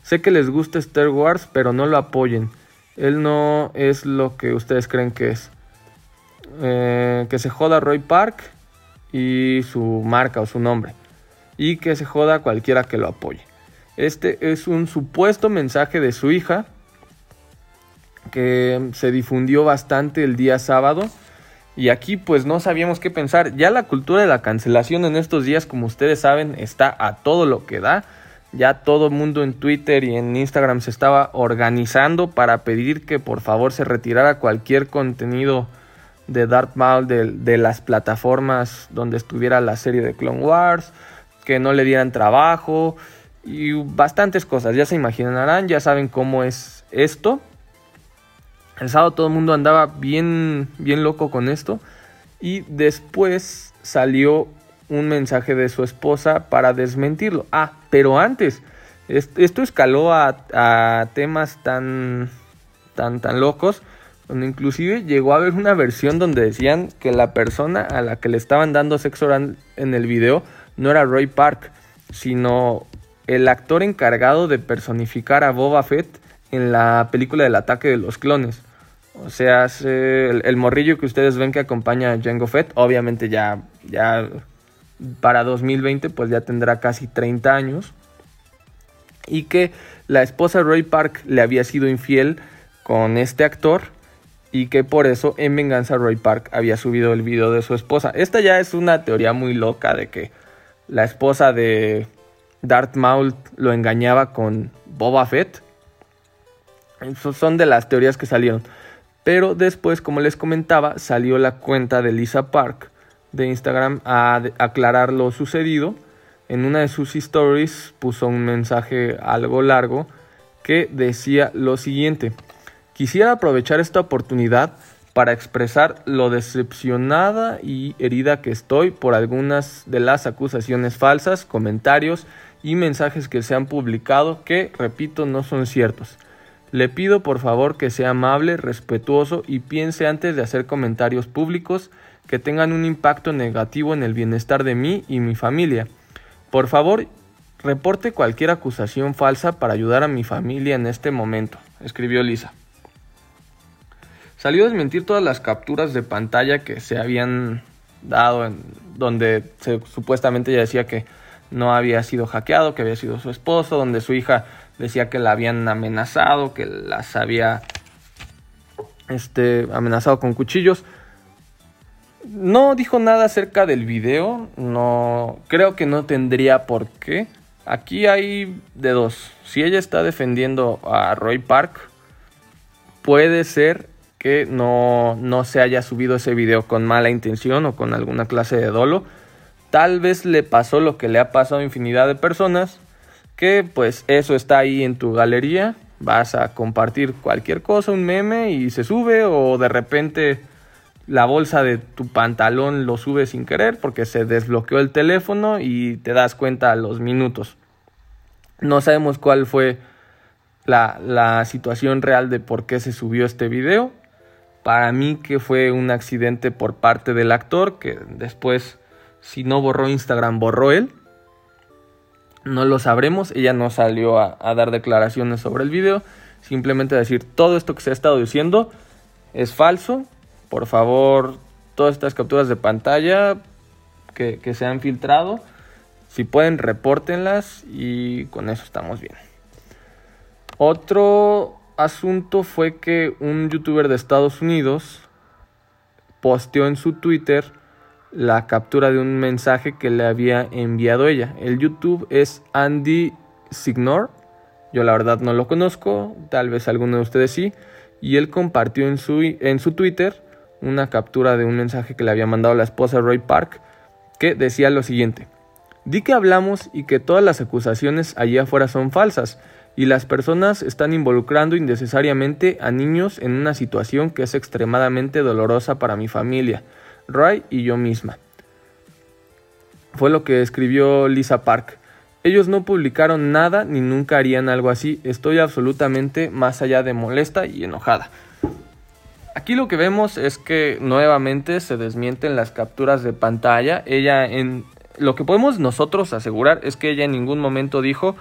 Sé que les gusta Star Wars, pero no lo apoyen. Él no es lo que ustedes creen que es. Eh, que se joda Roy Park y su marca o su nombre. Y que se joda cualquiera que lo apoye. Este es un supuesto mensaje de su hija que se difundió bastante el día sábado. Y aquí pues no sabíamos qué pensar. Ya la cultura de la cancelación en estos días, como ustedes saben, está a todo lo que da. Ya todo el mundo en Twitter y en Instagram se estaba organizando para pedir que por favor se retirara cualquier contenido de Darth Maul de, de las plataformas donde estuviera la serie de Clone Wars, que no le dieran trabajo y bastantes cosas. Ya se imaginarán, ya saben cómo es esto. El sábado todo el mundo andaba bien, bien loco con esto. Y después salió un mensaje de su esposa para desmentirlo. Ah, pero antes, esto escaló a, temas tan, tan, tan locos. Donde inclusive llegó a haber una versión donde decían que la persona a la que le estaban dando sexo en el video no era Roy Park, sino el actor encargado de personificar a Boba Fett en la película del ataque de los clones. O sea, el, morrillo que ustedes ven que acompaña a Jango Fett, obviamente ya, ya para 2020 pues ya tendrá casi 30 años. Y que la esposa Roy Park le había sido infiel con este actor y que por eso en venganza Roy Park había subido el video de su esposa. Esta ya es una teoría muy loca de que la esposa de Darth Maul lo engañaba con Boba Fett. son de las teorías que salieron. Pero después, como les comentaba, salió la cuenta de Lisa Park de Instagram a aclarar lo sucedido. En una de sus stories puso un mensaje algo largo que decía lo siguiente. Quisiera aprovechar esta oportunidad para expresar lo decepcionada y herida que estoy por algunas de las acusaciones falsas, comentarios y mensajes que se han publicado que, repito, no son ciertos. Le pido por favor que sea amable, respetuoso y piense antes de hacer comentarios públicos que tengan un impacto negativo en el bienestar de mí y mi familia. Por favor, reporte cualquier acusación falsa para ayudar a mi familia en este momento, escribió Lisa. Salió a desmentir todas las capturas de pantalla que se habían dado en donde se, supuestamente ella decía que no había sido hackeado, que había sido su esposo, donde su hija decía que la habían amenazado, que las había este, amenazado con cuchillos. No dijo nada acerca del video, no creo que no tendría por qué. Aquí hay de dos. Si ella está defendiendo a Roy Park, puede ser que no, no se haya subido ese video con mala intención o con alguna clase de dolo. Tal vez le pasó lo que le ha pasado a infinidad de personas, que pues eso está ahí en tu galería, vas a compartir cualquier cosa, un meme y se sube o de repente la bolsa de tu pantalón lo sube sin querer porque se desbloqueó el teléfono y te das cuenta a los minutos. No sabemos cuál fue la, la situación real de por qué se subió este video. Para mí que fue un accidente por parte del actor, que después, si no borró Instagram, borró él. No lo sabremos, ella no salió a, dar declaraciones sobre el video, simplemente decir todo esto que se ha estado diciendo es falso. Por favor, todas estas capturas de pantalla que, que se han filtrado, si pueden, repórtenlas y con eso estamos bien. Otro asunto fue que un youtuber de Estados Unidos posteó en su Twitter la captura de un mensaje que le había enviado ella. El YouTube es Andy Signor. Yo la verdad no lo conozco, tal vez alguno de ustedes sí. Y él compartió en su, en su Twitter una captura de un mensaje que le había mandado la esposa Roy Park que decía lo siguiente. Di que hablamos y que todas las acusaciones allí afuera son falsas y las personas están involucrando innecesariamente a niños en una situación que es extremadamente dolorosa para mi familia, Ray y yo misma. Fue lo que escribió Lisa Park. Ellos no publicaron nada ni nunca harían algo así. Estoy absolutamente más allá de molesta y enojada. Aquí lo que vemos es que nuevamente se desmienten las capturas de pantalla. Ella en lo que podemos nosotros asegurar es que ella en ningún momento dijo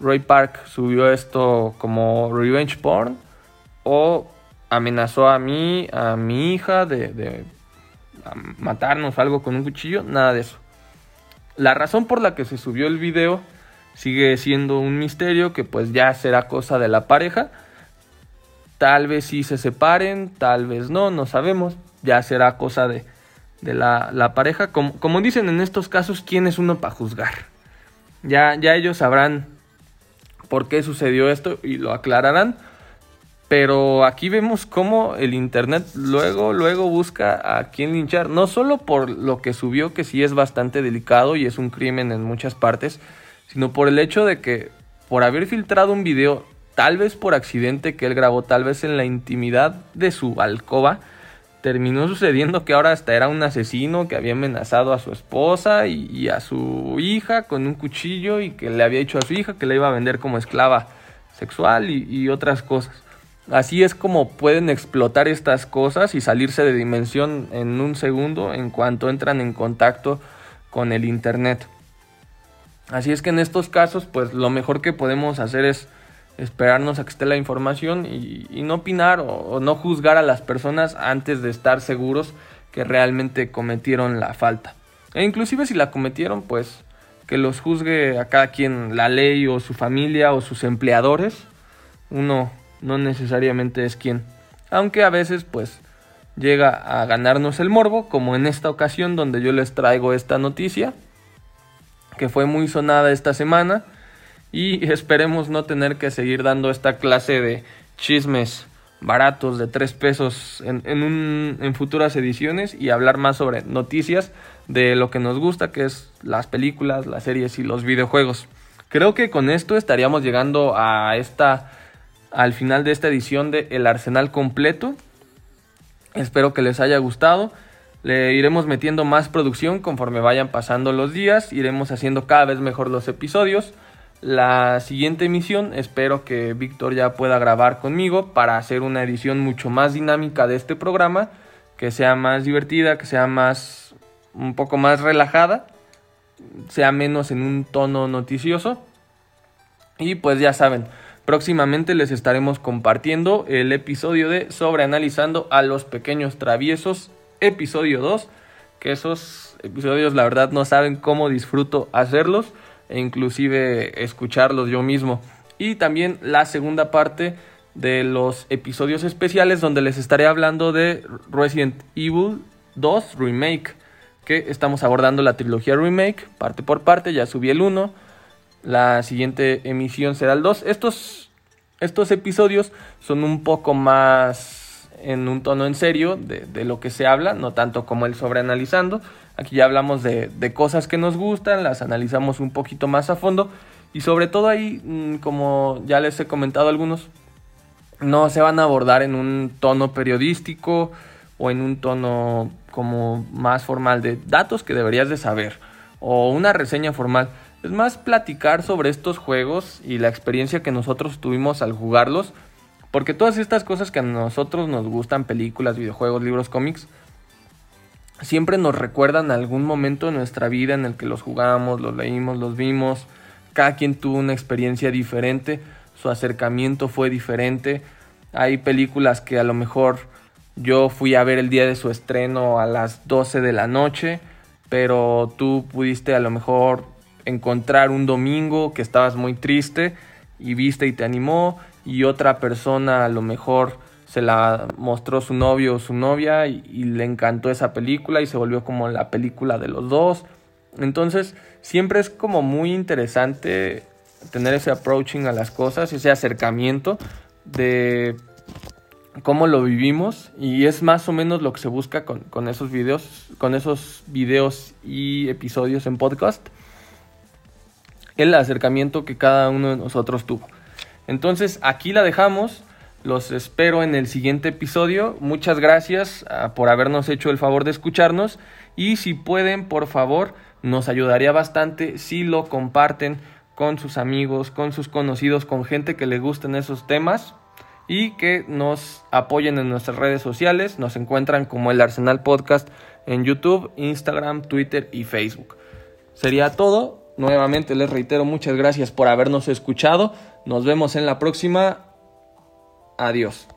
Roy Park subió esto como revenge porn o amenazó a mí, a mi hija de, matarnos algo con un cuchillo, nada de eso. La razón por la que se subió el video sigue siendo un misterio que pues ya será cosa de la pareja. Tal vez sí se separen, tal vez no, no sabemos. Ya será cosa de, la, pareja. Como, como, dicen en estos casos, ¿quién es uno para juzgar? Ya, ya ellos sabrán por qué sucedió esto y lo aclararán. Pero aquí vemos cómo el internet luego, luego busca a quién linchar. No solo por lo que subió, que sí es bastante delicado y es un crimen en muchas partes, sino por el hecho de que por haber filtrado un video, tal vez por accidente que él grabó, tal vez en la intimidad de su alcoba, terminó sucediendo que ahora hasta era un asesino que había amenazado a su esposa y, a su hija con un cuchillo y que le había dicho a su hija que la iba a vender como esclava sexual y, y otras cosas. Así es como pueden explotar estas cosas y salirse de dimensión en un segundo en cuanto entran en contacto con el Internet. Así es que en estos casos, pues lo mejor que podemos hacer es esperarnos a que esté la información y, no opinar o, no juzgar a las personas antes de estar seguros que realmente cometieron la falta. E inclusive si la cometieron, pues que los juzgue a cada quien la ley o su familia o sus empleadores. Uno no necesariamente es quien. Aunque a veces pues llega a ganarnos el morbo, como en esta ocasión donde yo les traigo esta noticia, que fue muy sonada esta semana y esperemos no tener que seguir dando esta clase de chismes baratos de 3 pesos en, en, futuras ediciones y hablar más sobre noticias de lo que nos gusta, que es las películas, las series y los videojuegos. Creo que con esto estaríamos llegando a esta al final de esta edición de El Arsenal completo. Espero que les haya gustado. Le iremos metiendo más producción conforme vayan pasando los días, iremos haciendo cada vez mejor los episodios. La siguiente emisión espero que Víctor ya pueda grabar conmigo para hacer una edición mucho más dinámica de este programa, que sea más divertida, que sea más un poco más relajada, sea menos en un tono noticioso. Y pues ya saben, próximamente les estaremos compartiendo el episodio de Sobreanalizando a los pequeños traviesos episodio 2, que esos episodios la verdad no saben cómo disfruto hacerlos e inclusive escucharlos yo mismo. Y también la segunda parte de los episodios especiales donde les estaré hablando de Resident Evil 2 Remake, que estamos abordando la trilogía Remake parte por parte, ya subí el 1, la siguiente emisión será el 2. Estos, estos episodios son un poco más en un tono en serio de, lo que se habla, no tanto como el sobreanalizando. Aquí ya hablamos de, cosas que nos gustan, las analizamos un poquito más a fondo y sobre todo ahí, mm, como ya les he comentado algunos, no se van a abordar en un tono periodístico o en un tono como más formal de datos que deberías de saber o una reseña formal. Es más platicar sobre estos juegos y la experiencia que nosotros tuvimos al jugarlos porque todas estas cosas que a nosotros nos gustan, películas, videojuegos, libros, cómics, siempre nos recuerdan algún momento de nuestra vida en el que los jugamos, los leímos, los vimos. Cada quien tuvo una experiencia diferente, su acercamiento fue diferente. Hay películas que a lo mejor yo fui a ver el día de su estreno a las 12 de la noche, pero tú pudiste a lo mejor encontrar un domingo que estabas muy triste y viste y te animó y otra persona a lo mejor se la mostró su novio o su novia y, le encantó esa película y se volvió como la película de los dos. Entonces siempre es como muy interesante tener ese approaching a las cosas, ese acercamiento de cómo lo vivimos y es más o menos lo que se busca con, con esos videos, con esos videos y episodios en podcast. El acercamiento que cada uno de nosotros tuvo. Entonces aquí la dejamos. Los espero en el siguiente episodio. Muchas gracias ah, por habernos hecho el favor de escucharnos. Y si pueden, por favor, nos ayudaría bastante si lo comparten con sus amigos, con sus conocidos, con gente que le gusten esos temas. Y que nos apoyen en nuestras redes sociales. Nos encuentran como el Arsenal Podcast en YouTube, Instagram, Twitter y Facebook. Sería todo. Nuevamente les reitero muchas gracias por habernos escuchado. Nos vemos en la próxima. Adiós.